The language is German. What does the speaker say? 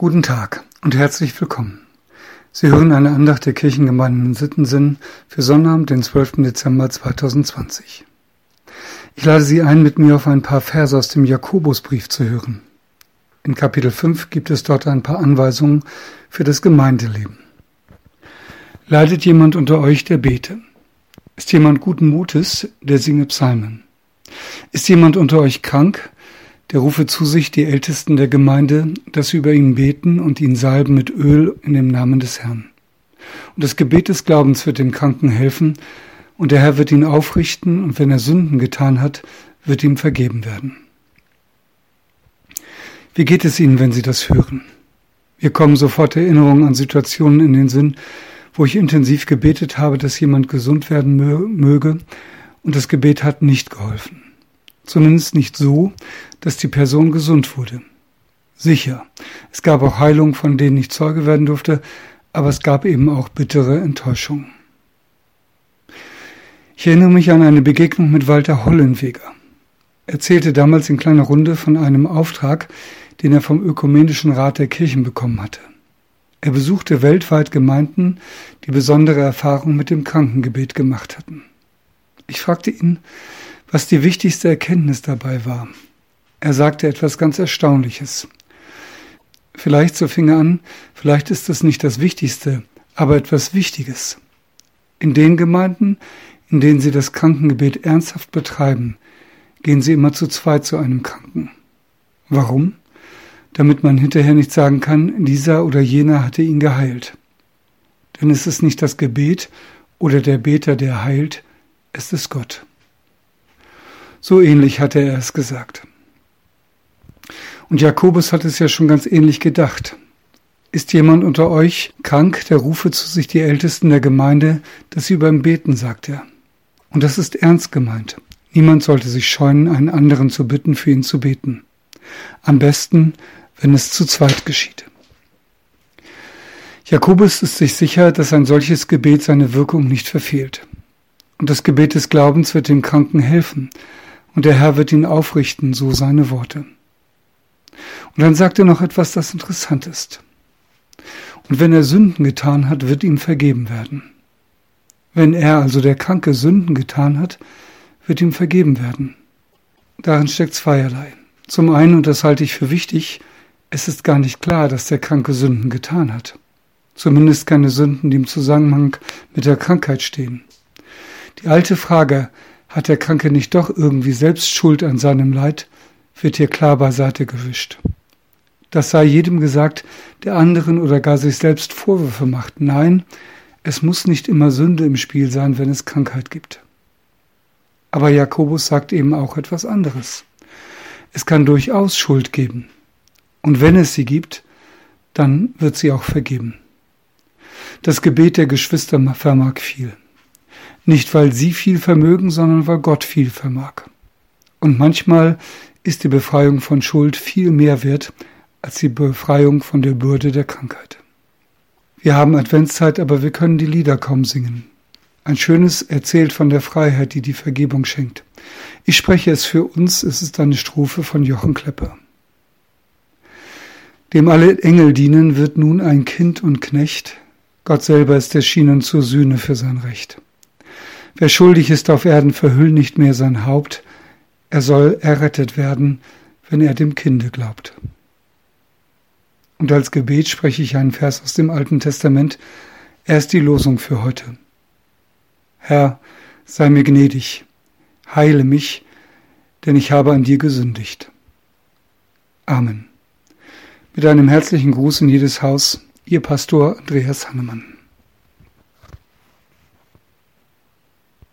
Guten Tag und herzlich willkommen. Sie hören eine Andacht der Kirchengemeinden in Sittensinn für Sonnabend, den 12. Dezember 2020. Ich lade Sie ein, mit mir auf ein paar Verse aus dem Jakobusbrief zu hören. In Kapitel 5 gibt es dort ein paar Anweisungen für das Gemeindeleben. Leidet jemand unter euch, der bete? Ist jemand guten Mutes, der singe Psalmen? Ist jemand unter euch krank, der rufe zu sich die Ältesten der Gemeinde, dass sie über ihn beten und ihn salben mit Öl in dem Namen des Herrn. Und das Gebet des Glaubens wird dem Kranken helfen, und der Herr wird ihn aufrichten, und wenn er Sünden getan hat, wird ihm vergeben werden. Wie geht es Ihnen, wenn Sie das hören? Mir kommen sofort Erinnerungen an Situationen in den Sinn, wo ich intensiv gebetet habe, dass jemand gesund werden möge, und das Gebet hat nicht geholfen zumindest nicht so, dass die Person gesund wurde. Sicher, es gab auch Heilungen, von denen ich Zeuge werden durfte, aber es gab eben auch bittere Enttäuschung. Ich erinnere mich an eine Begegnung mit Walter Hollenweger. Er erzählte damals in kleiner Runde von einem Auftrag, den er vom Ökumenischen Rat der Kirchen bekommen hatte. Er besuchte weltweit Gemeinden, die besondere Erfahrungen mit dem Krankengebet gemacht hatten. Ich fragte ihn, was die wichtigste Erkenntnis dabei war. Er sagte etwas ganz Erstaunliches. Vielleicht, so fing er an, vielleicht ist es nicht das Wichtigste, aber etwas Wichtiges. In den Gemeinden, in denen sie das Krankengebet ernsthaft betreiben, gehen sie immer zu zweit zu einem Kranken. Warum? Damit man hinterher nicht sagen kann, dieser oder jener hatte ihn geheilt. Denn es ist nicht das Gebet oder der Beter, der heilt, es ist Gott. So ähnlich hatte er es gesagt. Und Jakobus hat es ja schon ganz ähnlich gedacht. Ist jemand unter euch krank, der rufe zu sich die Ältesten der Gemeinde, dass sie über ihn beten, sagt er. Und das ist ernst gemeint. Niemand sollte sich scheuen, einen anderen zu bitten, für ihn zu beten. Am besten, wenn es zu zweit geschieht. Jakobus ist sich sicher, dass ein solches Gebet seine Wirkung nicht verfehlt. Und das Gebet des Glaubens wird dem Kranken helfen, und der Herr wird ihn aufrichten, so seine Worte. Und dann sagt er noch etwas, das interessant ist. Und wenn er Sünden getan hat, wird ihm vergeben werden. Wenn er, also der Kranke, Sünden getan hat, wird ihm vergeben werden. Darin steckt zweierlei. Zum einen, und das halte ich für wichtig, es ist gar nicht klar, dass der Kranke Sünden getan hat. Zumindest keine Sünden, die im Zusammenhang mit der Krankheit stehen. Die alte Frage, hat der Kranke nicht doch irgendwie selbst Schuld an seinem Leid, wird hier klar beiseite gewischt. Das sei jedem gesagt, der anderen oder gar sich selbst Vorwürfe macht. Nein, es muss nicht immer Sünde im Spiel sein, wenn es Krankheit gibt. Aber Jakobus sagt eben auch etwas anderes. Es kann durchaus Schuld geben. Und wenn es sie gibt, dann wird sie auch vergeben. Das Gebet der Geschwister vermag viel. Nicht weil sie viel vermögen, sondern weil Gott viel vermag. Und manchmal ist die Befreiung von Schuld viel mehr wert als die Befreiung von der Bürde der Krankheit. Wir haben Adventszeit, aber wir können die Lieder kaum singen. Ein schönes erzählt von der Freiheit, die die Vergebung schenkt. Ich spreche es für uns, es ist eine Strophe von Jochen Klepper. Dem alle Engel dienen, wird nun ein Kind und Knecht. Gott selber ist erschienen zur Sühne für sein Recht. Wer schuldig ist auf Erden, verhüll nicht mehr sein Haupt, er soll errettet werden, wenn er dem Kinde glaubt. Und als Gebet spreche ich einen Vers aus dem Alten Testament, er ist die Losung für heute. Herr, sei mir gnädig, heile mich, denn ich habe an dir gesündigt. Amen. Mit einem herzlichen Gruß in jedes Haus, Ihr Pastor Andreas Hannemann.